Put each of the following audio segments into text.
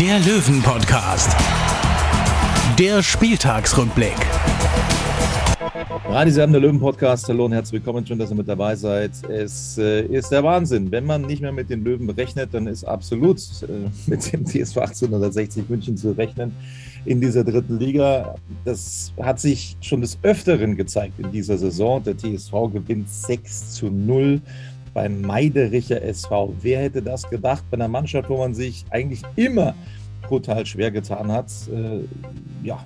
der Löwen-Podcast. Der Spieltagsrückblick. Radisam, der Löwen-Podcast. Hallo und herzlich willkommen. Schön, dass ihr mit dabei seid. Es äh, ist der Wahnsinn. Wenn man nicht mehr mit den Löwen rechnet, dann ist absolut äh, mit dem TSV 1860 München zu rechnen in dieser dritten Liga. Das hat sich schon des Öfteren gezeigt in dieser Saison. Der TSV gewinnt 6 zu 0 beim Meidericher SV. Wer hätte das gedacht bei einer Mannschaft, wo man sich eigentlich immer brutal schwer getan hat? Äh, ja,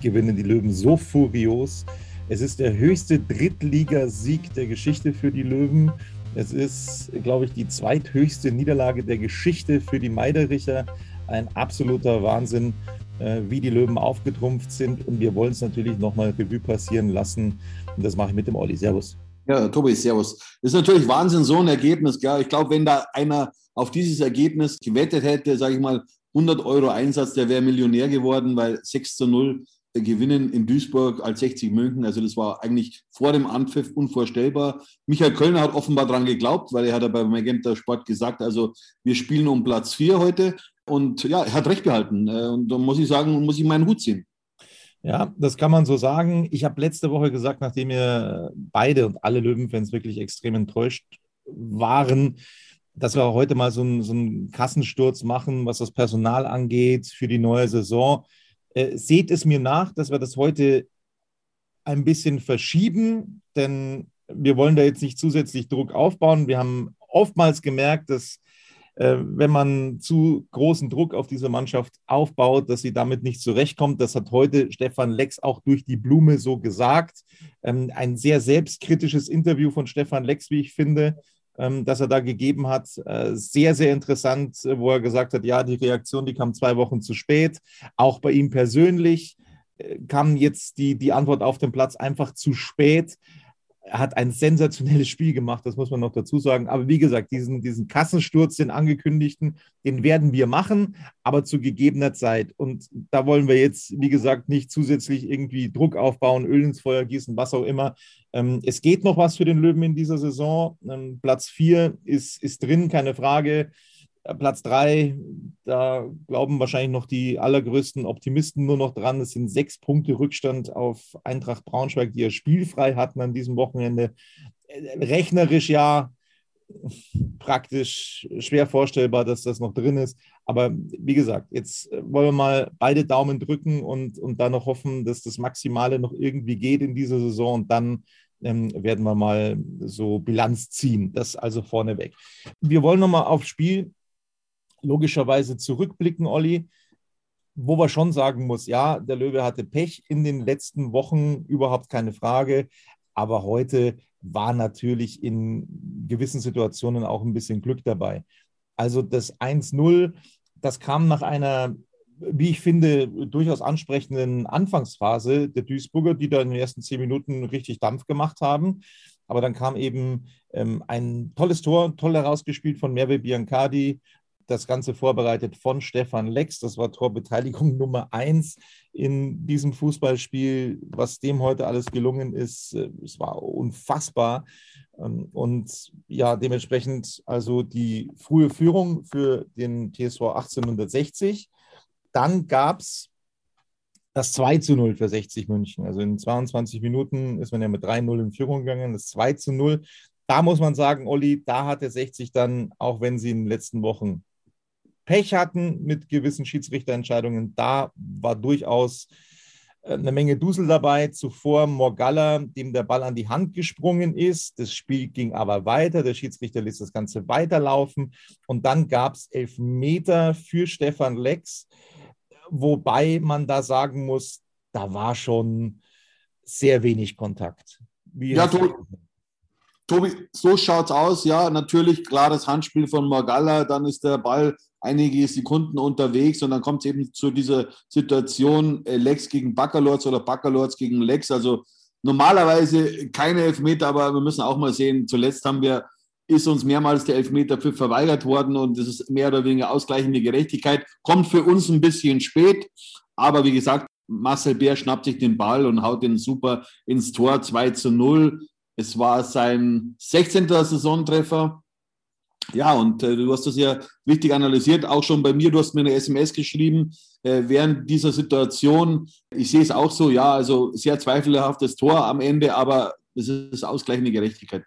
gewinnen die Löwen so furios. Es ist der höchste Drittligasieg der Geschichte für die Löwen. Es ist, glaube ich, die zweithöchste Niederlage der Geschichte für die Meidericher. Ein absoluter Wahnsinn, äh, wie die Löwen aufgetrumpft sind. Und wir wollen es natürlich nochmal Revue passieren lassen. Und das mache ich mit dem Olli. Servus. Ja, Tobi, servus. Ist natürlich Wahnsinn, so ein Ergebnis. Gell? Ich glaube, wenn da einer auf dieses Ergebnis gewettet hätte, sage ich mal, 100 Euro Einsatz, der wäre Millionär geworden, weil 6 zu 0 gewinnen in Duisburg als 60 München. Also das war eigentlich vor dem Anpfiff unvorstellbar. Michael Kölner hat offenbar daran geglaubt, weil er hat ja beim Magenta Sport gesagt, also wir spielen um Platz 4 heute. Und ja, er hat recht behalten. Und da muss ich sagen, muss ich meinen Hut ziehen. Ja, das kann man so sagen. Ich habe letzte Woche gesagt, nachdem wir beide und alle Löwenfans wirklich extrem enttäuscht waren, dass wir heute mal so einen, so einen Kassensturz machen, was das Personal angeht für die neue Saison. Äh, seht es mir nach, dass wir das heute ein bisschen verschieben, denn wir wollen da jetzt nicht zusätzlich Druck aufbauen. Wir haben oftmals gemerkt, dass wenn man zu großen Druck auf diese Mannschaft aufbaut, dass sie damit nicht zurechtkommt. Das hat heute Stefan Lex auch durch die Blume so gesagt. Ähm, ein sehr selbstkritisches Interview von Stefan Lex, wie ich finde, ähm, das er da gegeben hat. Äh, sehr, sehr interessant, wo er gesagt hat, ja, die Reaktion, die kam zwei Wochen zu spät. Auch bei ihm persönlich äh, kam jetzt die, die Antwort auf den Platz einfach zu spät. Er hat ein sensationelles Spiel gemacht, das muss man noch dazu sagen. Aber wie gesagt, diesen, diesen Kassensturz, den angekündigten, den werden wir machen, aber zu gegebener Zeit. Und da wollen wir jetzt, wie gesagt, nicht zusätzlich irgendwie Druck aufbauen, Öl ins Feuer gießen, was auch immer. Ähm, es geht noch was für den Löwen in dieser Saison. Ähm, Platz 4 ist, ist drin, keine Frage. Äh, Platz 3, da glauben wahrscheinlich noch die allergrößten Optimisten nur noch dran. Es sind sechs Punkte Rückstand auf Eintracht Braunschweig, die ja spielfrei hatten an diesem Wochenende. Äh, rechnerisch ja praktisch schwer vorstellbar, dass das noch drin ist. Aber wie gesagt, jetzt äh, wollen wir mal beide Daumen drücken und, und dann noch hoffen, dass das Maximale noch irgendwie geht in dieser Saison. Und dann ähm, werden wir mal so Bilanz ziehen. Das also vorneweg. Wir wollen nochmal aufs Spiel logischerweise zurückblicken, Olli, wo wir schon sagen muss, ja, der Löwe hatte Pech in den letzten Wochen, überhaupt keine Frage. Aber heute war natürlich in gewissen Situationen auch ein bisschen Glück dabei. Also das 1-0, das kam nach einer, wie ich finde, durchaus ansprechenden Anfangsphase der Duisburger, die da in den ersten zehn Minuten richtig Dampf gemacht haben. Aber dann kam eben ähm, ein tolles Tor, toll herausgespielt von Merve Biancardi, das Ganze vorbereitet von Stefan Lex. Das war Torbeteiligung Nummer eins in diesem Fußballspiel. Was dem heute alles gelungen ist, äh, es war unfassbar. Ähm, und ja, dementsprechend also die frühe Führung für den TSV 1860. Dann gab es das 2 zu 0 für 60 München. Also in 22 Minuten ist man ja mit 3-0 in Führung gegangen. Das 2 zu 0. Da muss man sagen, Olli, da hatte 60 dann, auch wenn sie in den letzten Wochen Pech hatten mit gewissen Schiedsrichterentscheidungen. Da war durchaus äh, eine Menge Dusel dabei. Zuvor Morgalla, dem der Ball an die Hand gesprungen ist. Das Spiel ging aber weiter. Der Schiedsrichter ließ das Ganze weiterlaufen. Und dann gab es Elfmeter für Stefan Lex, wobei man da sagen muss, da war schon sehr wenig Kontakt. Wie ja, Tobi, Tobi, so schaut es aus. Ja, natürlich klares Handspiel von Morgalla. Dann ist der Ball einige Sekunden unterwegs und dann kommt es eben zu dieser Situation äh, Lex gegen Baccalords oder Baccalords gegen Lex. Also normalerweise keine Elfmeter, aber wir müssen auch mal sehen, zuletzt haben wir, ist uns mehrmals der Elfmeter verweigert worden und das ist mehr oder weniger ausgleichende Gerechtigkeit. Kommt für uns ein bisschen spät, aber wie gesagt, Marcel Bär schnappt sich den Ball und haut den super ins Tor 2 zu 0. Es war sein 16. Saisontreffer. Ja, und äh, du hast das ja richtig analysiert, auch schon bei mir. Du hast mir eine SMS geschrieben äh, während dieser Situation. Ich sehe es auch so, ja, also sehr zweifelhaftes Tor am Ende, aber es ist ausgleichende Gerechtigkeit.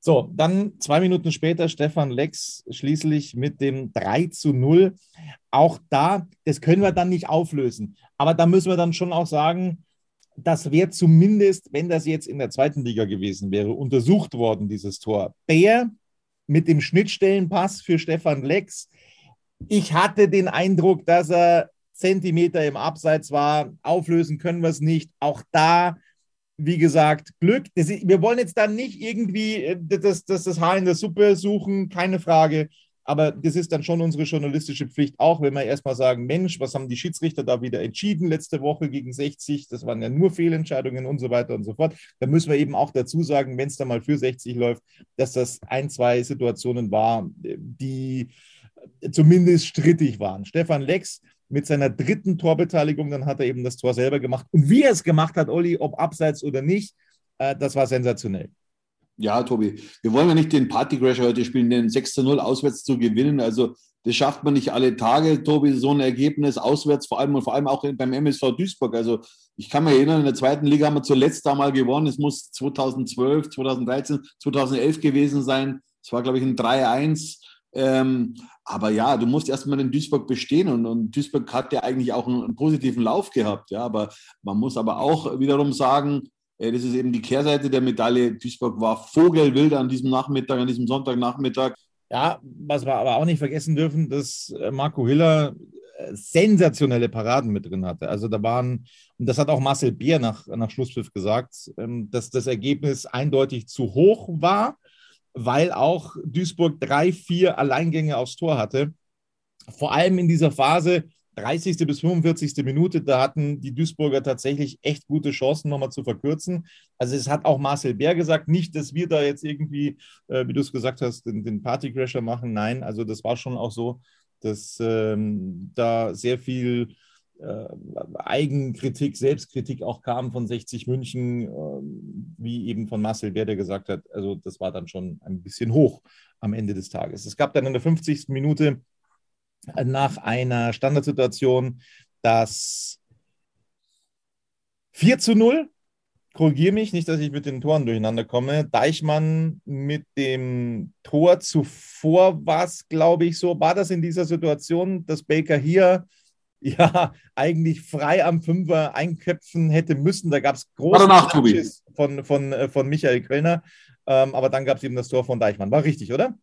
So, dann zwei Minuten später Stefan Lex schließlich mit dem 3 zu 0. Auch da, das können wir dann nicht auflösen. Aber da müssen wir dann schon auch sagen, das wäre zumindest, wenn das jetzt in der zweiten Liga gewesen wäre, untersucht worden, dieses Tor. Bär mit dem Schnittstellenpass für Stefan Lex. Ich hatte den Eindruck, dass er Zentimeter im Abseits war. Auflösen können wir es nicht. Auch da, wie gesagt, Glück. Wir wollen jetzt dann nicht irgendwie äh, das, das, das Haar in der Suppe suchen, keine Frage. Aber das ist dann schon unsere journalistische Pflicht, auch wenn wir erstmal sagen, Mensch, was haben die Schiedsrichter da wieder entschieden letzte Woche gegen 60? Das waren ja nur Fehlentscheidungen und so weiter und so fort. Da müssen wir eben auch dazu sagen, wenn es da mal für 60 läuft, dass das ein, zwei Situationen war, die zumindest strittig waren. Stefan Lex mit seiner dritten Torbeteiligung, dann hat er eben das Tor selber gemacht. Und wie er es gemacht hat, Olli, ob abseits oder nicht, äh, das war sensationell. Ja, Tobi, wir wollen ja nicht den Partycrasher heute spielen, den 6 zu 0 auswärts zu gewinnen. Also das schafft man nicht alle Tage, Tobi, so ein Ergebnis auswärts, vor allem und vor allem auch beim MSV Duisburg. Also ich kann mich erinnern, in der zweiten Liga haben wir zuletzt da mal gewonnen. Es muss 2012, 2013, 2011 gewesen sein. Es war, glaube ich, ein 3-1. Ähm, aber ja, du musst erstmal in Duisburg bestehen und, und Duisburg hat ja eigentlich auch einen, einen, positiven Lauf gehabt. Ja, aber man muss aber auch wiederum sagen, das ist eben die Kehrseite der Medaille. Duisburg war vogelwild an diesem Nachmittag, an diesem Sonntagnachmittag. Ja, was wir aber auch nicht vergessen dürfen, dass äh, Marco Hiller äh, sensationelle Paraden mit drin hatte. Also da waren, und das hat auch Marcel Bier nach, nach Schlusspfiff gesagt, ähm, dass das Ergebnis eindeutig zu hoch war, weil auch Duisburg drei, vier Alleingänge aufs Tor hatte. Vor allem in dieser Phase, 30. bis 45. Minute, da hatten die Duisburger tatsächlich echt gute Chancen, nochmal zu verkürzen. Also es hat auch Marcel Bär gesagt, nicht, dass wir da jetzt irgendwie, äh, wie du es gesagt hast, den, den Partycrasher machen. Nein, also das war schon auch so, dass ähm, da sehr viel äh, Eigenkritik, Selbstkritik auch kam von 60 München, äh, wie eben von Marcel Bär, der gesagt hat, also das war dann schon ein bisschen hoch am Ende des Tages. Es gab dann in der 50. Minute nach einer Standardsituation das 4 zu 0. Korrigiere mich, nicht, dass ich mit den Toren durcheinander komme. Deichmann mit dem Tor zuvor war es, glaube ich, so. War das in dieser Situation, dass Baker hier ja eigentlich frei am Fünfer einköpfen hätte müssen? Da gab es große Matches von, von, äh, von Michael Quellner. Ähm, aber dann gab es eben das Tor von Deichmann. War richtig, oder?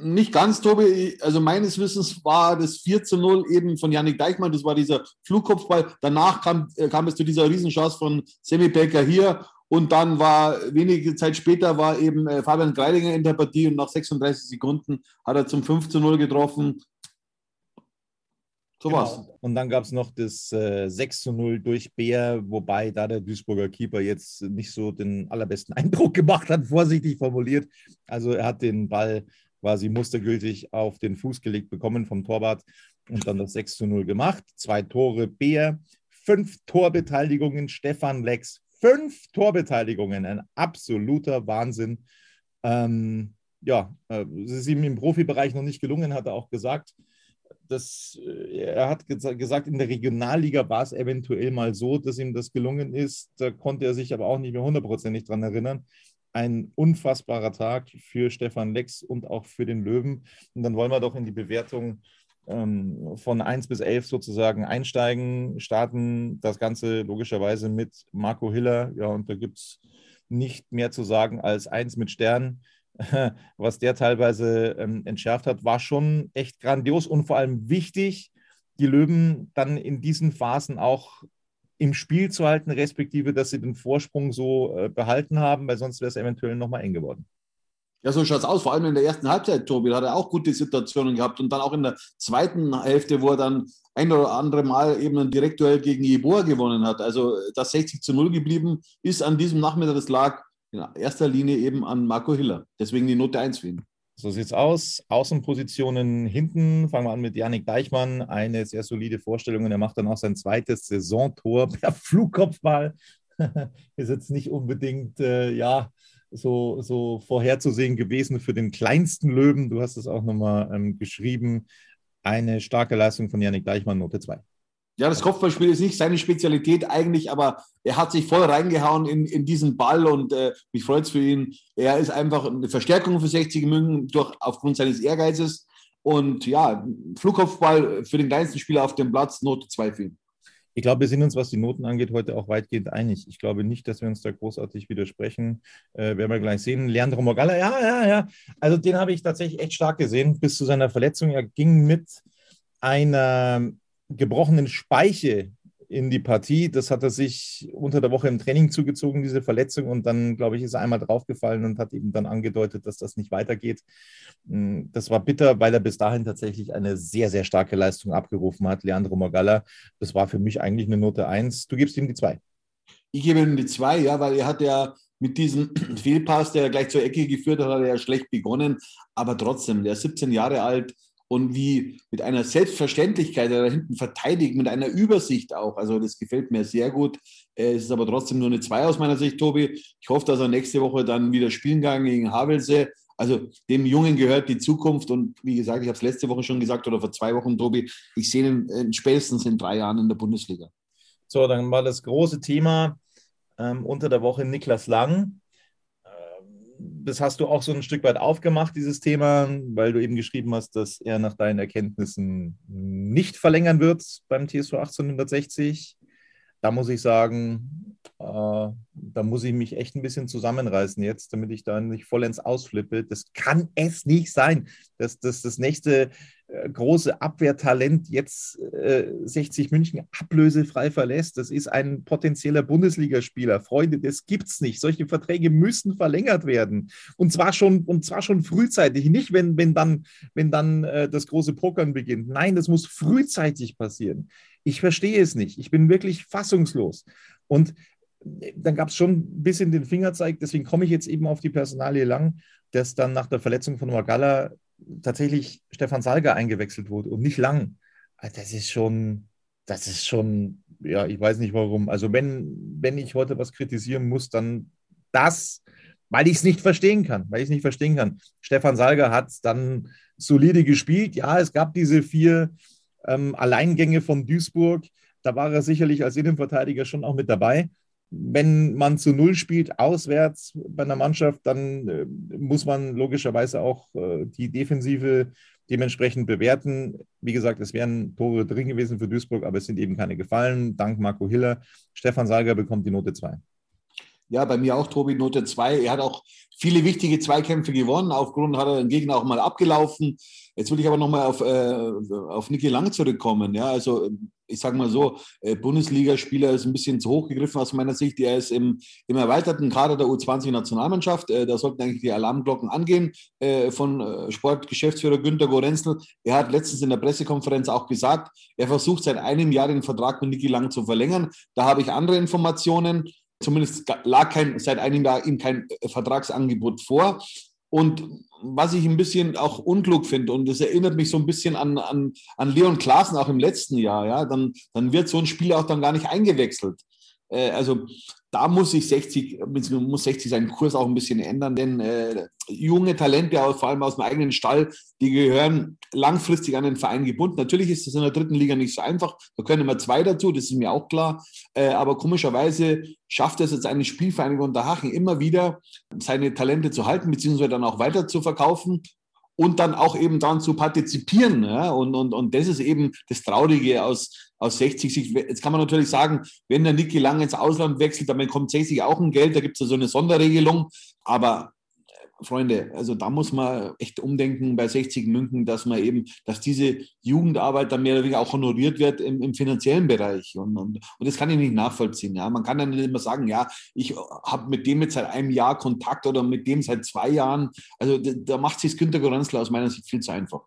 Nicht ganz, Tobi. Also meines Wissens war das 4 zu 0 eben von Yannick Deichmann. Das war dieser Flugkopfball. Danach kam, äh, kam es zu dieser Riesenchance von Semi Becker hier. Und dann war wenige Zeit später war eben äh, Fabian Greidinger in der Partie und nach 36 Sekunden hat er zum 5 zu 0 getroffen. So genau. was. Und dann gab es noch das äh, 6 zu 0 durch Bär, wobei da der Duisburger Keeper jetzt nicht so den allerbesten Eindruck gemacht hat, vorsichtig formuliert. Also er hat den Ball quasi mustergültig auf den Fuß gelegt bekommen vom Torwart und dann das 6 zu 0 gemacht. Zwei Tore Bär, fünf Torbeteiligungen Stefan Lex, fünf Torbeteiligungen, ein absoluter Wahnsinn. Ähm, ja, äh, es ist ihm im Profibereich noch nicht gelungen, hat er auch gesagt. Das, äh, er hat gesagt, in der Regionalliga war es eventuell mal so, dass ihm das gelungen ist. Da konnte er sich aber auch nicht mehr hundertprozentig dran erinnern. Ein unfassbarer Tag für Stefan Lex und auch für den Löwen. Und dann wollen wir doch in die Bewertung ähm, von 1 bis 11 sozusagen einsteigen, starten das Ganze logischerweise mit Marco Hiller. Ja, und da gibt es nicht mehr zu sagen als 1 mit Stern. Was der teilweise ähm, entschärft hat, war schon echt grandios und vor allem wichtig, die Löwen dann in diesen Phasen auch im Spiel zu halten, respektive, dass sie den Vorsprung so äh, behalten haben, weil sonst wäre es eventuell nochmal eng geworden. Ja, so schaut es aus. Vor allem in der ersten Halbzeit, Tobi, hat er auch gute Situationen gehabt. Und dann auch in der zweiten Hälfte, wo er dann ein oder andere Mal eben ein Direktduell gegen Jeboa gewonnen hat. Also das 60 zu 0 geblieben ist an diesem Nachmittag, das lag in erster Linie eben an Marco Hiller. Deswegen die Note 1 für ihn. So sieht es aus. Außenpositionen hinten. Fangen wir an mit Janik Deichmann. Eine sehr solide Vorstellung. Und er macht dann auch sein zweites Saisontor per Flugkopfball. ist jetzt nicht unbedingt, äh, ja, so, so vorherzusehen gewesen für den kleinsten Löwen. Du hast es auch nochmal ähm, geschrieben. Eine starke Leistung von Janik Deichmann, Note 2. Ja, das Kopfballspiel ist nicht seine Spezialität eigentlich, aber er hat sich voll reingehauen in, in diesen Ball und äh, mich freut es für ihn. Er ist einfach eine Verstärkung für 60 München durch, aufgrund seines Ehrgeizes. Und ja, Flugkopfball für den kleinsten Spieler auf dem Platz, Note 2 für ihn. Ich glaube, wir sind uns, was die Noten angeht, heute auch weitgehend einig. Ich glaube nicht, dass wir uns da großartig widersprechen. Äh, werden wir gleich sehen. Leandro Morgalla, ja, ja, ja. Also den habe ich tatsächlich echt stark gesehen bis zu seiner Verletzung. Er ging mit einer gebrochenen Speiche in die Partie. Das hat er sich unter der Woche im Training zugezogen, diese Verletzung. Und dann, glaube ich, ist er einmal draufgefallen und hat eben dann angedeutet, dass das nicht weitergeht. Hm, das war bitter, weil er bis dahin tatsächlich eine sehr, sehr starke Leistung abgerufen hat, Leandro Morgalla. Das war für mich eigentlich eine Note 1. Du gibst ihm die 2. Ich gebe ihm die 2, ja, weil er hat ja mit diesem Fehlpass, der gleich zur Ecke geführt hat, hat er ja schlecht begonnen. Aber trotzdem, der ist 17 Jahre alt, und wie mit einer Selbstverständlichkeit da hinten verteidigt, mit einer Übersicht auch. Also das gefällt mir sehr gut. Es ist aber trotzdem nur eine 2 aus meiner Sicht, Tobi. Ich hoffe, dass er nächste Woche dann wieder spielen kann gegen Havelse. Also dem Jungen gehört die Zukunft und wie gesagt, ich habe es letzte Woche schon gesagt oder vor zwei Wochen, Tobi, ich sehe ihn spätestens in drei Jahren in der Bundesliga. So, dann war das große Thema ähm, unter der Woche Niklas Lang das hast du auch so ein Stück weit aufgemacht, dieses Thema, weil du eben geschrieben hast, dass er nach deinen Erkenntnissen nicht verlängern wird beim TSV 1860. Da muss ich sagen, äh, da muss ich mich echt ein bisschen zusammenreißen jetzt, damit ich da nicht vollends ausflippe. Das kann es nicht sein, dass, dass das nächste große Abwehrtalent jetzt äh, 60 München ablösefrei verlässt. Das ist ein potenzieller Bundesligaspieler. Freunde, das gibt's nicht. Solche Verträge müssen verlängert werden. Und zwar schon, und zwar schon frühzeitig. Nicht, wenn, wenn dann, wenn dann äh, das große Pokern beginnt. Nein, das muss frühzeitig passieren. Ich verstehe es nicht. Ich bin wirklich fassungslos. Und äh, dann gab es schon ein bisschen den Fingerzeig, deswegen komme ich jetzt eben auf die Personalie lang, dass dann nach der Verletzung von Magalla tatsächlich Stefan Salger eingewechselt wurde und nicht lang. Ah, das ist schon, das ist schon, ja, ich weiß nicht warum. Also wenn, wenn ich heute was kritisieren muss, dann das, weil ich es nicht verstehen kann, weil ich es nicht verstehen kann. Stefan Salger hat dann solide gespielt. Ja, es gab diese vier ähm, Alleingänge von Duisburg. Da war er sicherlich als Innenverteidiger schon auch mit dabei wenn man zu Null spielt, auswärts bei einer Mannschaft, dann äh, muss man logischerweise auch äh, die Defensive dementsprechend bewerten. Wie gesagt, es wären Tore drin gewesen für Duisburg, aber es sind eben keine gefallen. Dank Marco Hiller. Stefan Salger bekommt die Note 2. Ja, bei mir auch Tobi Note 2. Er hat auch viele wichtige Zweikämpfe gewonnen. Aufgrund hat er den Gegner auch mal abgelaufen. Jetzt will ich aber nochmal auf, äh, auf Niki Lang zurückkommen. Ja, also ich sage mal so, äh, Bundesligaspieler ist ein bisschen zu hoch gegriffen aus meiner Sicht. Er ist im, im erweiterten Kader der U20-Nationalmannschaft. Äh, da sollten eigentlich die Alarmglocken angehen äh, von äh, Sportgeschäftsführer Günter Gorenzel. Er hat letztens in der Pressekonferenz auch gesagt, er versucht seit einem Jahr den Vertrag mit Niki Lang zu verlängern. Da habe ich andere Informationen. Zumindest lag kein, seit einem Jahr ihm kein äh, Vertragsangebot vor. Und was ich ein bisschen auch unklug finde, und das erinnert mich so ein bisschen an, an, an Leon Klaassen auch im letzten Jahr, ja, dann, dann wird so ein Spieler auch dann gar nicht eingewechselt. Äh, also da muss sich 60, muss 60 seinen Kurs auch ein bisschen ändern, denn äh, junge Talente, vor allem aus dem eigenen Stall, die gehören langfristig an den Verein gebunden. Natürlich ist das in der dritten Liga nicht so einfach. Da können immer zwei dazu, das ist mir auch klar. Äh, aber komischerweise schafft es jetzt eine Spielvereinigung Unterhaching immer wieder, seine Talente zu halten, beziehungsweise dann auch weiter zu verkaufen und dann auch eben dann zu partizipieren. Ja? Und, und, und das ist eben das Traurige aus, aus 60. Jetzt kann man natürlich sagen, wenn der Niki Lang ins Ausland wechselt, dann bekommt 60 auch ein Geld, da gibt es ja so eine Sonderregelung. Aber Freunde, also da muss man echt umdenken bei 60 München, dass man eben, dass diese Jugendarbeit dann mehr oder weniger auch honoriert wird im, im finanziellen Bereich. Und, und, und, das kann ich nicht nachvollziehen. Ja. Man kann dann nicht immer sagen, ja, ich habe mit dem jetzt seit einem Jahr Kontakt oder mit dem seit zwei Jahren. Also da, da macht sich Günter Goranzler aus meiner Sicht viel zu einfach.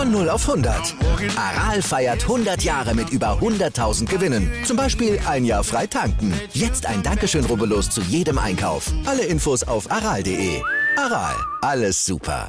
Von 0 auf 100. Aral feiert 100 Jahre mit über 100.000 Gewinnen. Zum Beispiel ein Jahr frei tanken. Jetzt ein Dankeschön, rubbellos zu jedem Einkauf. Alle Infos auf aral.de. Aral, alles super.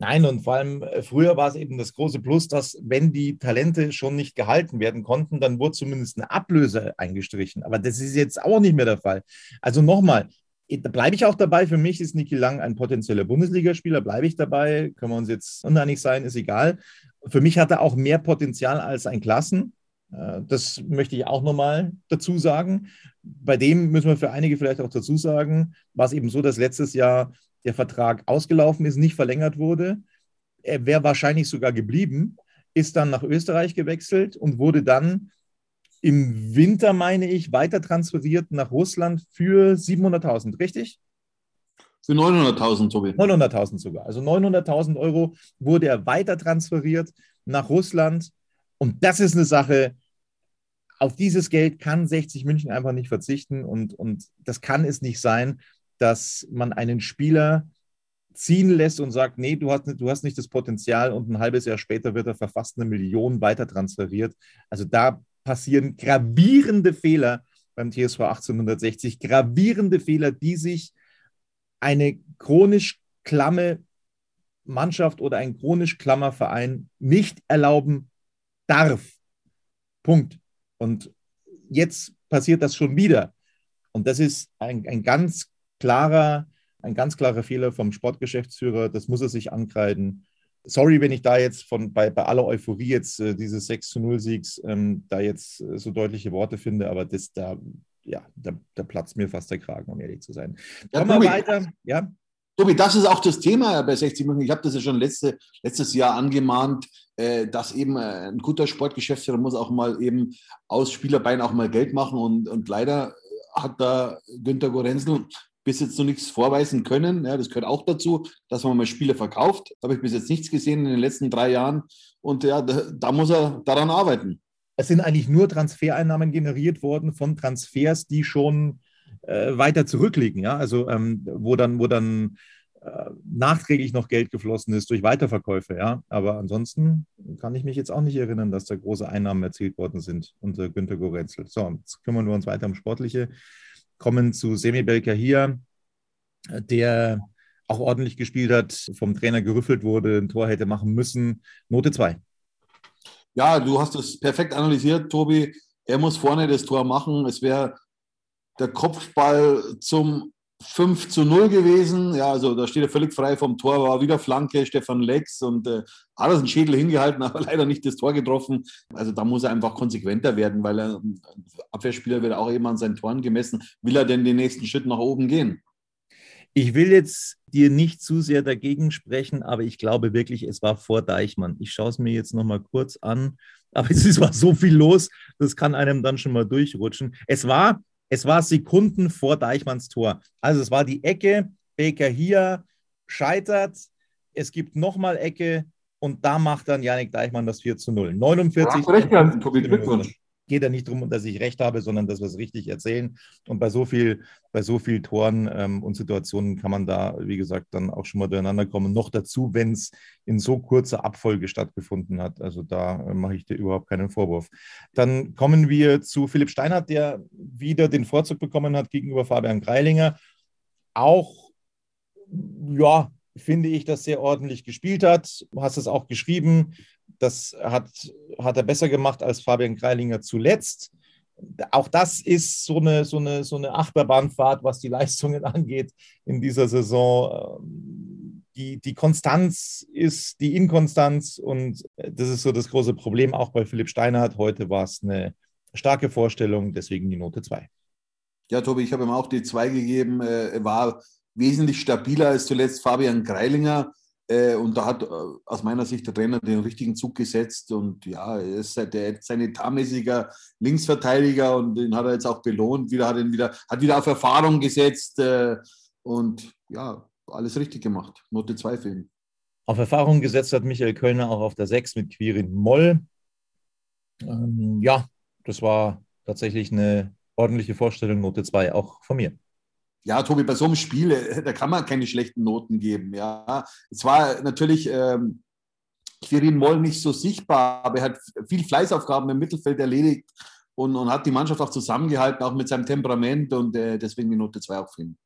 Nein, und vor allem äh, früher war es eben das große Plus, dass wenn die Talente schon nicht gehalten werden konnten, dann wurde zumindest eine Ablöse eingestrichen. Aber das ist jetzt auch nicht mehr der Fall. Also nochmal, da bleibe ich auch dabei. Für mich ist Niki Lang ein potenzieller Bundesligaspieler. Bleibe ich dabei. Können wir uns jetzt uneinig sein, ist egal. Für mich hat er auch mehr Potenzial als ein Klassen. Äh, das möchte ich auch nochmal dazu sagen. Bei dem müssen wir für einige vielleicht auch dazu sagen, war es eben so, dass letztes Jahr der Vertrag ausgelaufen ist, nicht verlängert wurde. Er wäre wahrscheinlich sogar geblieben, ist dann nach Österreich gewechselt und wurde dann im Winter, meine ich, weiter transferiert nach Russland für 700.000, richtig? Für 900.000, Tobi. 900.000 sogar. Also 900.000 Euro wurde er weiter transferiert nach Russland. Und das ist eine Sache, auf dieses Geld kann 60 München einfach nicht verzichten. Und, und das kann es nicht sein, dass man einen Spieler ziehen lässt und sagt, nee, du hast, du hast nicht das Potenzial und ein halbes Jahr später wird er verfasst eine Million weiter transferiert. Also da passieren gravierende Fehler beim TSV 1860, gravierende Fehler, die sich eine chronisch klamme Mannschaft oder ein chronisch klammer Verein nicht erlauben darf. Punkt. Und jetzt passiert das schon wieder. Und das ist ein, ein ganz klarer, ein ganz klarer Fehler vom Sportgeschäftsführer. Das muss er sich ankreiden sorry, wenn ich da jetzt von bei, bei aller Euphorie jetzt äh, dieses 6 zu 0 Siegs ähm, da jetzt äh, so deutliche Worte finde, aber das da, ja, da, da platzt mir fast der Kragen, um ehrlich zu sein. Ja, Kommen wir weiter. Ja. Tobi, das ist auch das Thema bei 60 München. Ich habe das ja schon letzte, letztes Jahr angemahnt, äh, dass eben äh, ein guter Sportgeschäftsführer muss auch mal eben aus Spielerbein auch mal Geld machen und, und leider hat da Günter Gorenzel bis jetzt noch nichts vorweisen können. Ja, das gehört auch dazu, dass man mal Spiele verkauft. Da habe ich bis jetzt nichts gesehen in den letzten drei Jahren. Und ja, da, da muss er daran arbeiten. Es sind eigentlich nur Transfereinnahmen generiert worden von Transfers, die schon äh, weiter zurückliegen. Ja? Also ähm, wo dann, wo dann äh, nachträglich noch Geld geflossen ist durch Weiterverkäufe. Ja? Aber ansonsten kann ich mich jetzt auch nicht erinnern, dass da große Einnahmen erzielt worden sind unter Günter Gorenzel. So, jetzt kümmern wir uns weiter um Sportliche kommen zu Semi hier, der auch ordentlich gespielt hat, vom Trainer gerüffelt wurde, ein Tor hätte machen müssen. Note 2. Ja, du hast es perfekt analysiert, Tobi. Er muss vorne das Tor machen. Es wäre der Kopfball zum 5 zu 0 gewesen. Ja, also da steht er völlig frei vom Tor, war wieder Flanke, Stefan Lex und äh, das einen Schädel hingehalten, aber leider nicht das Tor getroffen. Also da muss er einfach konsequenter werden, weil er Abwehrspieler wird auch eben an seinen Toren gemessen. Will er denn den nächsten Schritt nach oben gehen? Ich will jetzt dir nicht zu sehr dagegen sprechen, aber ich glaube wirklich, es war vor Deichmann. Ich schaue es mir jetzt nochmal kurz an, aber es war so viel los, das kann einem dann schon mal durchrutschen. Es war es war Sekunden vor Deichmanns Tor. Also es war die Ecke, Baker hier scheitert, es gibt nochmal Ecke und da macht dann Janik Deichmann das 4 zu 0. 49. Recht, Glückwunsch geht ja nicht darum, dass ich recht habe, sondern dass wir es richtig erzählen. Und bei so viel, bei so viel Toren ähm, und Situationen kann man da, wie gesagt, dann auch schon mal durcheinander kommen. Noch dazu, wenn es in so kurzer Abfolge stattgefunden hat. Also da äh, mache ich dir überhaupt keinen Vorwurf. Dann kommen wir zu Philipp Steinhardt, der wieder den Vorzug bekommen hat gegenüber Fabian Greilinger. Auch ja, finde ich, das sehr ordentlich gespielt hat. Du hast es auch geschrieben. Das hat, hat er besser gemacht als Fabian Greilinger zuletzt. Auch das ist so eine, so, eine, so eine Achterbahnfahrt, was die Leistungen angeht in dieser Saison. Die, die Konstanz ist die Inkonstanz und das ist so das große Problem auch bei Philipp Steinhardt. Heute war es eine starke Vorstellung, deswegen die Note 2. Ja, Tobi, ich habe ihm auch die 2 gegeben. Er war wesentlich stabiler als zuletzt Fabian Greilinger. Äh, und da hat äh, aus meiner Sicht der Trainer den richtigen Zug gesetzt. Und ja, er ist halt sein etatmäßiger Linksverteidiger und den hat er jetzt auch belohnt. Wieder hat, ihn wieder, hat wieder auf Erfahrung gesetzt äh, und ja, alles richtig gemacht. Note 2 für ihn. Auf Erfahrung gesetzt hat Michael Kölner auch auf der 6 mit Quirin Moll. Ähm, ja, das war tatsächlich eine ordentliche Vorstellung, Note 2 auch von mir ja, Tobi, bei so einem Spiel, äh, da kann man keine schlechten Noten geben. Ja, es war natürlich ähm, Quirin Moll nicht so sichtbar, aber er hat viel Fleißaufgaben im Mittelfeld erledigt und, und hat die Mannschaft auch zusammengehalten, auch mit seinem Temperament und äh, deswegen die Note 2 auch für ihn.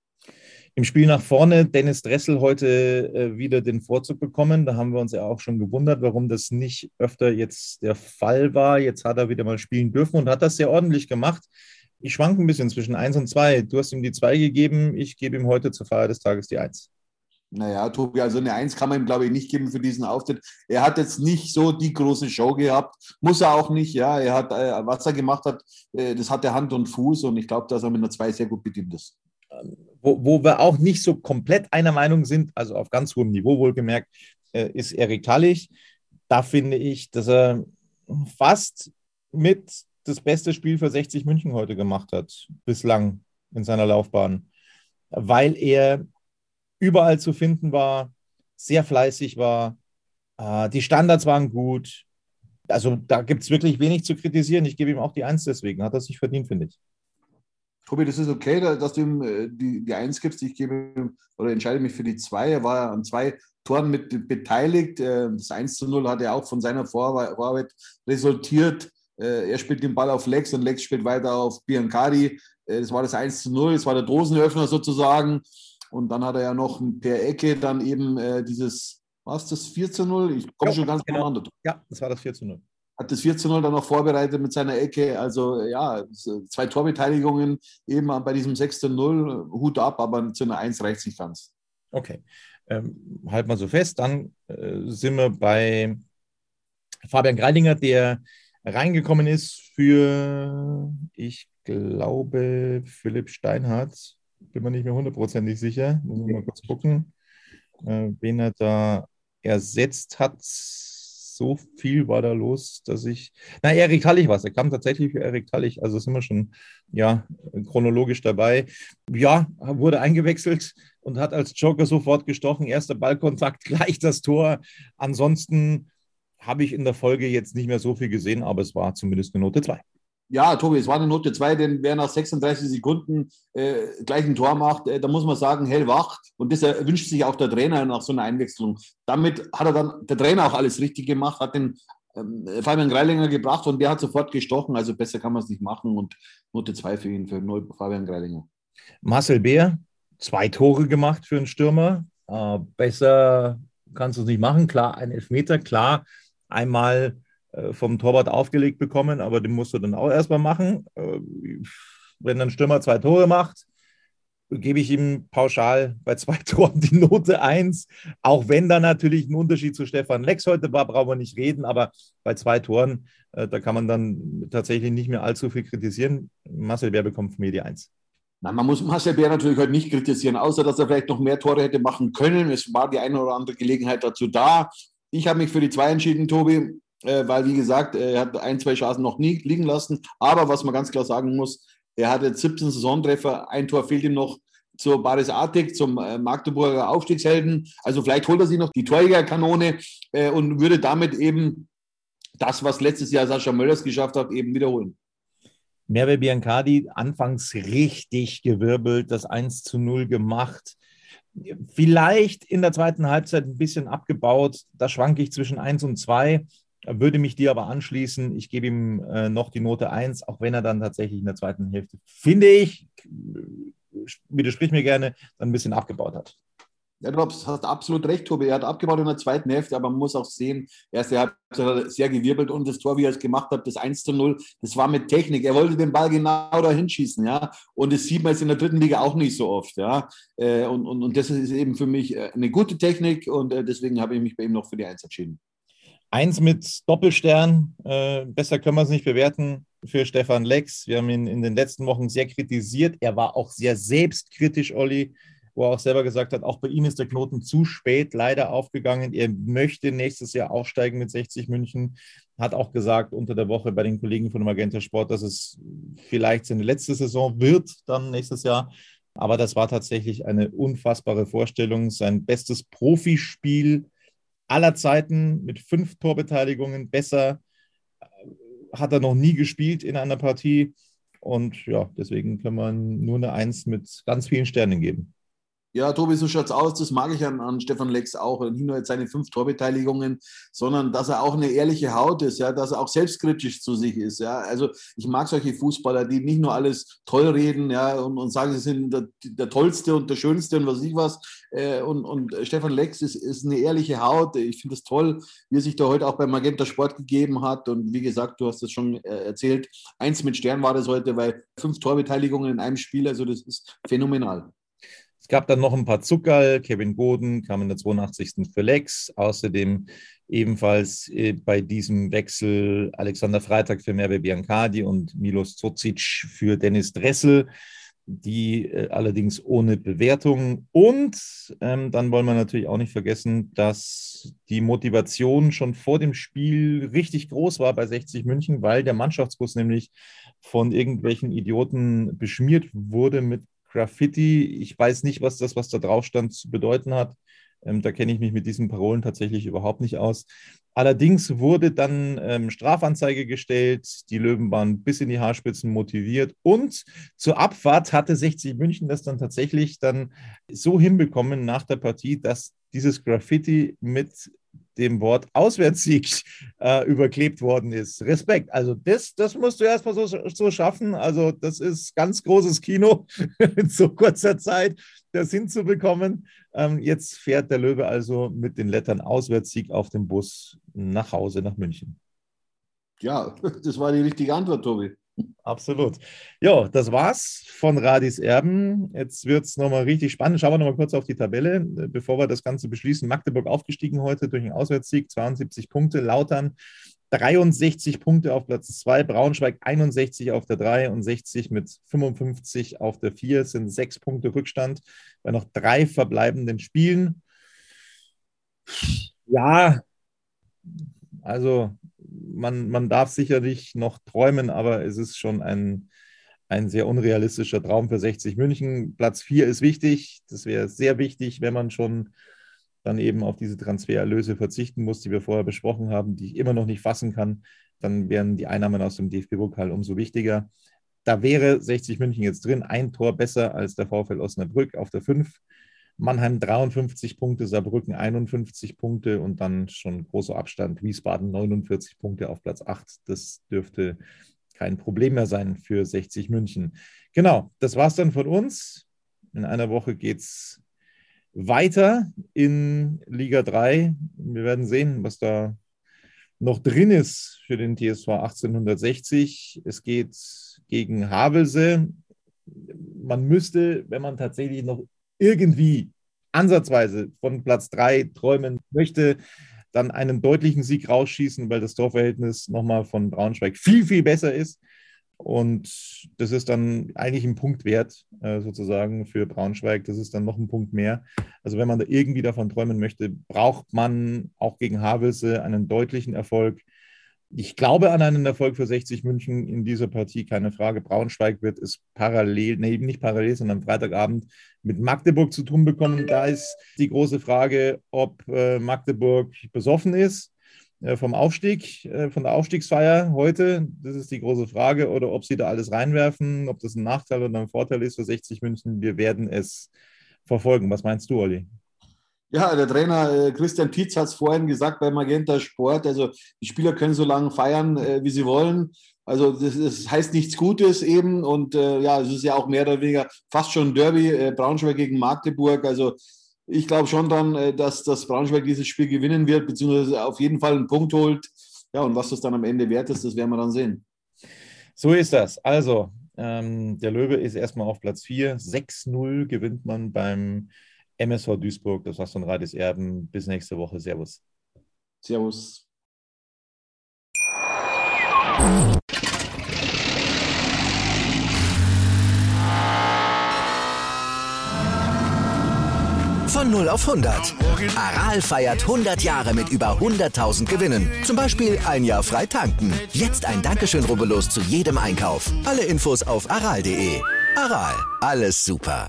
Im Spiel nach vorne, Dennis Dressel heute äh, wieder den Vorzug bekommen. Da haben wir uns ja auch schon gewundert, warum das nicht öfter jetzt der Fall war. Jetzt hat er wieder mal spielen dürfen und hat das sehr ordentlich gemacht ich schwanke ein bisschen zwischen 1 und 2. Du hast ihm die 2 gegeben, ich gebe ihm heute zur Feier des Tages die 1. Naja, Tobi, also eine 1 kann man ihm, glaube ich, nicht geben für diesen Auftritt. Er hat jetzt nicht so die große Show gehabt. Muss er auch nicht, ja. Er hat, äh, was er gemacht hat, äh, das hat er Hand und Fuß und ich glaube, dass er mit einer 2 sehr gut bedient ist. Wo, wo wir auch nicht so komplett einer Meinung sind, also auf ganz hohem Niveau wohlgemerkt, äh, ist Erik Tallich. Da finde ich, dass er fast mit das beste Spiel für 60 München heute gemacht hat, bislang in seiner Laufbahn, weil er überall zu finden war, sehr fleißig war, äh, die Standards waren gut. Also da gibt es wirklich wenig zu kritisieren. Ich gebe ihm auch die Eins deswegen. Hat er sich verdient, finde ich. Tobi, das ist okay, dass du ihm äh, die, die Eins gibst. Ich gebe oder entscheide mich für die Zwei. Er war an zwei Toren mit beteiligt. Äh, das 1 zu 0 hat er auch von seiner Vorarbeit resultiert. Äh, er spielt den Ball auf Lex und Lex spielt weiter auf Biancardi. Äh, das war das 1 zu 0, das war der Dosenöffner sozusagen. Und dann hat er ja noch per Ecke dann eben äh, dieses, was das 4 zu 0? Ich komme ja, schon ganz genau. durcheinander. Ja, das war das 4 zu 0. Hat das 4 zu 0 dann noch vorbereitet mit seiner Ecke. Also ja, zwei Torbeteiligungen eben bei diesem 6 zu 0. Hut ab, aber zu einer 1 reicht es nicht ganz. Okay. Ähm, halt mal so fest. Dann äh, sind wir bei Fabian Greilinger, der reingekommen ist für, ich glaube, Philipp Steinhardt. Bin mir nicht mehr hundertprozentig sicher. Muss ich mal kurz gucken, äh, wen er da ersetzt hat. So viel war da los, dass ich. Na, Erik Tallich war es. Er kam tatsächlich für Erik Tallich. Also sind wir schon ja, chronologisch dabei. Ja, wurde eingewechselt und hat als Joker sofort gestochen. Erster Ballkontakt, gleich das Tor. Ansonsten habe ich in der Folge jetzt nicht mehr so viel gesehen, aber es war zumindest eine Note 2. Ja, Tobi, es war eine Note 2, denn wer nach 36 Sekunden äh, gleich ein Tor macht, äh, da muss man sagen, hellwach. Und das wünscht sich auch der Trainer nach so einer Einwechslung. Damit hat er dann der Trainer auch alles richtig gemacht, hat den ähm, Fabian Greilinger gebracht und der hat sofort gestochen. Also besser kann man es nicht machen. Und Note 2 für ihn, für Fabian Greilinger. Marcel Beer, zwei Tore gemacht für einen Stürmer. Äh, besser kannst du es nicht machen. Klar, ein Elfmeter, klar einmal äh, vom Torwart aufgelegt bekommen, aber den musst du dann auch erstmal machen. Äh, wenn ein Stürmer zwei Tore macht, gebe ich ihm pauschal bei zwei Toren die Note 1. Auch wenn da natürlich ein Unterschied zu Stefan Lex heute war, brauchen wir nicht reden, aber bei zwei Toren, äh, da kann man dann tatsächlich nicht mehr allzu viel kritisieren. Marcel Bär bekommt von mir die 1. Nein, man muss Marcel Bär natürlich heute nicht kritisieren, außer dass er vielleicht noch mehr Tore hätte machen können. Es war die eine oder andere Gelegenheit dazu da. Ich habe mich für die zwei entschieden, Tobi, äh, weil, wie gesagt, er hat ein, zwei Chancen noch nie liegen lassen. Aber was man ganz klar sagen muss, er hat jetzt 17 Saisontreffer, ein Tor fehlt ihm noch zur Baris Artik, zum äh, Magdeburger Aufstiegshelden. Also vielleicht holt er sich noch die Torjägerkanone äh, und würde damit eben das, was letztes Jahr Sascha Möllers geschafft hat, eben wiederholen. Merve Biancardi anfangs richtig gewirbelt, das 1 zu 0 gemacht. Vielleicht in der zweiten Halbzeit ein bisschen abgebaut. Da schwanke ich zwischen 1 und 2, würde mich dir aber anschließen. Ich gebe ihm äh, noch die Note 1, auch wenn er dann tatsächlich in der zweiten Hälfte, finde ich, widersprich mir gerne, dann ein bisschen abgebaut hat. Ja, du hast absolut recht, Tobi. Er hat abgebaut in der zweiten Hälfte, aber man muss auch sehen, Halbzeit hat er sehr gewirbelt und das Tor, wie er es gemacht hat, das 1 zu 0, das war mit Technik. Er wollte den Ball genau dahin schießen, ja. Und das sieht man jetzt in der dritten Liga auch nicht so oft, ja. Äh, und, und, und das ist eben für mich äh, eine gute Technik und äh, deswegen habe ich mich bei ihm noch für die Eins entschieden. Eins mit Doppelstern, besser können wir es nicht bewerten für Stefan Lex. Wir haben ihn in den letzten Wochen sehr kritisiert. Er war auch sehr selbstkritisch, Olli wo er auch selber gesagt hat, auch bei ihm ist der Knoten zu spät leider aufgegangen. Er möchte nächstes Jahr aufsteigen mit 60 München. Hat auch gesagt unter der Woche bei den Kollegen von Magenta Sport, dass es vielleicht seine letzte Saison wird, dann nächstes Jahr. Aber das war tatsächlich eine unfassbare Vorstellung. Sein bestes Profispiel aller Zeiten mit fünf Torbeteiligungen. Besser hat er noch nie gespielt in einer Partie. Und ja, deswegen kann man nur eine Eins mit ganz vielen Sternen geben. Ja, Tobi, so schaut's aus. Das mag ich an, an Stefan Lex auch. Nicht nur jetzt seine fünf Torbeteiligungen, sondern dass er auch eine ehrliche Haut ist, ja, dass er auch selbstkritisch zu sich ist. Ja. Also ich mag solche Fußballer, die nicht nur alles toll reden, ja, und, und sagen, sie sind der, der Tollste und der Schönste und was ich was. Äh, und, und Stefan Lex ist, ist eine ehrliche Haut. Ich finde es toll, wie er sich da heute auch beim Magenta Sport gegeben hat. Und wie gesagt, du hast es schon äh, erzählt, eins mit Stern war das heute, weil fünf Torbeteiligungen in einem Spiel, also das ist phänomenal gab dann noch ein paar Zuckerl. Kevin Goden kam in der 82. für Lex. Außerdem ebenfalls äh, bei diesem Wechsel Alexander Freitag für Merve Biancadi und Milos Zocic für Dennis Dressel, die äh, allerdings ohne Bewertung. Und ähm, dann wollen wir natürlich auch nicht vergessen, dass die Motivation schon vor dem Spiel richtig groß war bei 60 München, weil der Mannschaftsbus nämlich von irgendwelchen Idioten beschmiert wurde mit Graffiti. Ich weiß nicht, was das, was da drauf stand, zu bedeuten hat. Ähm, da kenne ich mich mit diesen Parolen tatsächlich überhaupt nicht aus. Allerdings wurde dann ähm, Strafanzeige gestellt. Die Löwen waren bis in die Haarspitzen motiviert. Und zur Abfahrt hatte 60 München das dann tatsächlich dann so hinbekommen nach der Partie, dass dieses Graffiti mit dem Wort Auswärtssieg äh, überklebt worden ist. Respekt. Also das, das musst du erstmal so, so schaffen. Also das ist ganz großes Kino in so kurzer Zeit, das hinzubekommen. Ähm, jetzt fährt der Löwe also mit den Lettern Auswärtssieg auf dem Bus nach Hause nach München. Ja, das war die richtige Antwort, Tobi. Absolut. Ja, das war's von Radis Erben. Jetzt wird es nochmal richtig spannend. Schauen wir nochmal kurz auf die Tabelle, bevor wir das Ganze beschließen. Magdeburg aufgestiegen heute durch einen Auswärtssieg, 72 Punkte. Lautern 63 Punkte auf Platz 2. Braunschweig 61 auf der 3 und 60 mit 55 auf der 4. Es sind sechs Punkte Rückstand bei noch drei verbleibenden Spielen. Ja, also man, man darf sicherlich noch träumen, aber es ist schon ein, ein sehr unrealistischer Traum für 60 München. Platz 4 ist wichtig. Das wäre sehr wichtig, wenn man schon dann eben auf diese Transfererlöse verzichten muss, die wir vorher besprochen haben, die ich immer noch nicht fassen kann. Dann wären die Einnahmen aus dem DFB-Pokal umso wichtiger. Da wäre 60 München jetzt drin, ein Tor besser als der VfL Osnabrück auf der 5. Mannheim 53 Punkte, Saarbrücken 51 Punkte und dann schon großer Abstand Wiesbaden 49 Punkte auf Platz 8. Das dürfte kein Problem mehr sein für 60 München. Genau, das war es dann von uns. In einer Woche geht es weiter in Liga 3. Wir werden sehen, was da noch drin ist für den TSV 1860. Es geht gegen Havelse. Man müsste, wenn man tatsächlich noch irgendwie ansatzweise von Platz 3 träumen möchte, dann einen deutlichen Sieg rausschießen, weil das Torverhältnis nochmal von Braunschweig viel, viel besser ist. Und das ist dann eigentlich ein Punkt wert, äh, sozusagen für Braunschweig. Das ist dann noch ein Punkt mehr. Also wenn man da irgendwie davon träumen möchte, braucht man auch gegen Havelse einen deutlichen Erfolg. Ich glaube an einen Erfolg für 60 München in dieser Partie, keine Frage. Braunschweig wird es parallel, nee, nicht parallel, sondern Freitagabend mit Magdeburg zu tun bekommen. Da ist die große Frage, ob äh, Magdeburg besoffen ist äh, vom Aufstieg, äh, von der Aufstiegsfeier heute. Das ist die große Frage. Oder ob sie da alles reinwerfen, ob das ein Nachteil oder ein Vorteil ist für 60 München. Wir werden es verfolgen. Was meinst du, Olli? Ja, der Trainer äh, Christian Tietz hat es vorhin gesagt bei Magenta Sport. Also die Spieler können so lange feiern, äh, wie sie wollen. Also das, das, heißt nichts Gutes eben. Und äh, ja, es ist ja auch mehr oder weniger fast schon Derby, äh, Braunschweig gegen Magdeburg. Also ich glaube schon dann, äh, dass das Braunschweig dieses Spiel gewinnen wird, beziehungsweise auf jeden Fall einen Punkt holt. Ja, und was das dann am Ende wert ist, das werden wir dann sehen. So ist das. Also, ähm, der Löwe ist erstmal auf Platz 4. 6-0 gewinnt man beim MSV Duisburg. Das war's von Radis Erben. Bis nächste Woche. Servus. Servus. Von 0 auf 100. Aral feiert 100 Jahre mit über 100.000 Gewinnen. Zum Beispiel ein Jahr frei tanken. Jetzt ein Dankeschön, rubbellos zu jedem Einkauf. Alle Infos auf aral.de. Aral, alles super.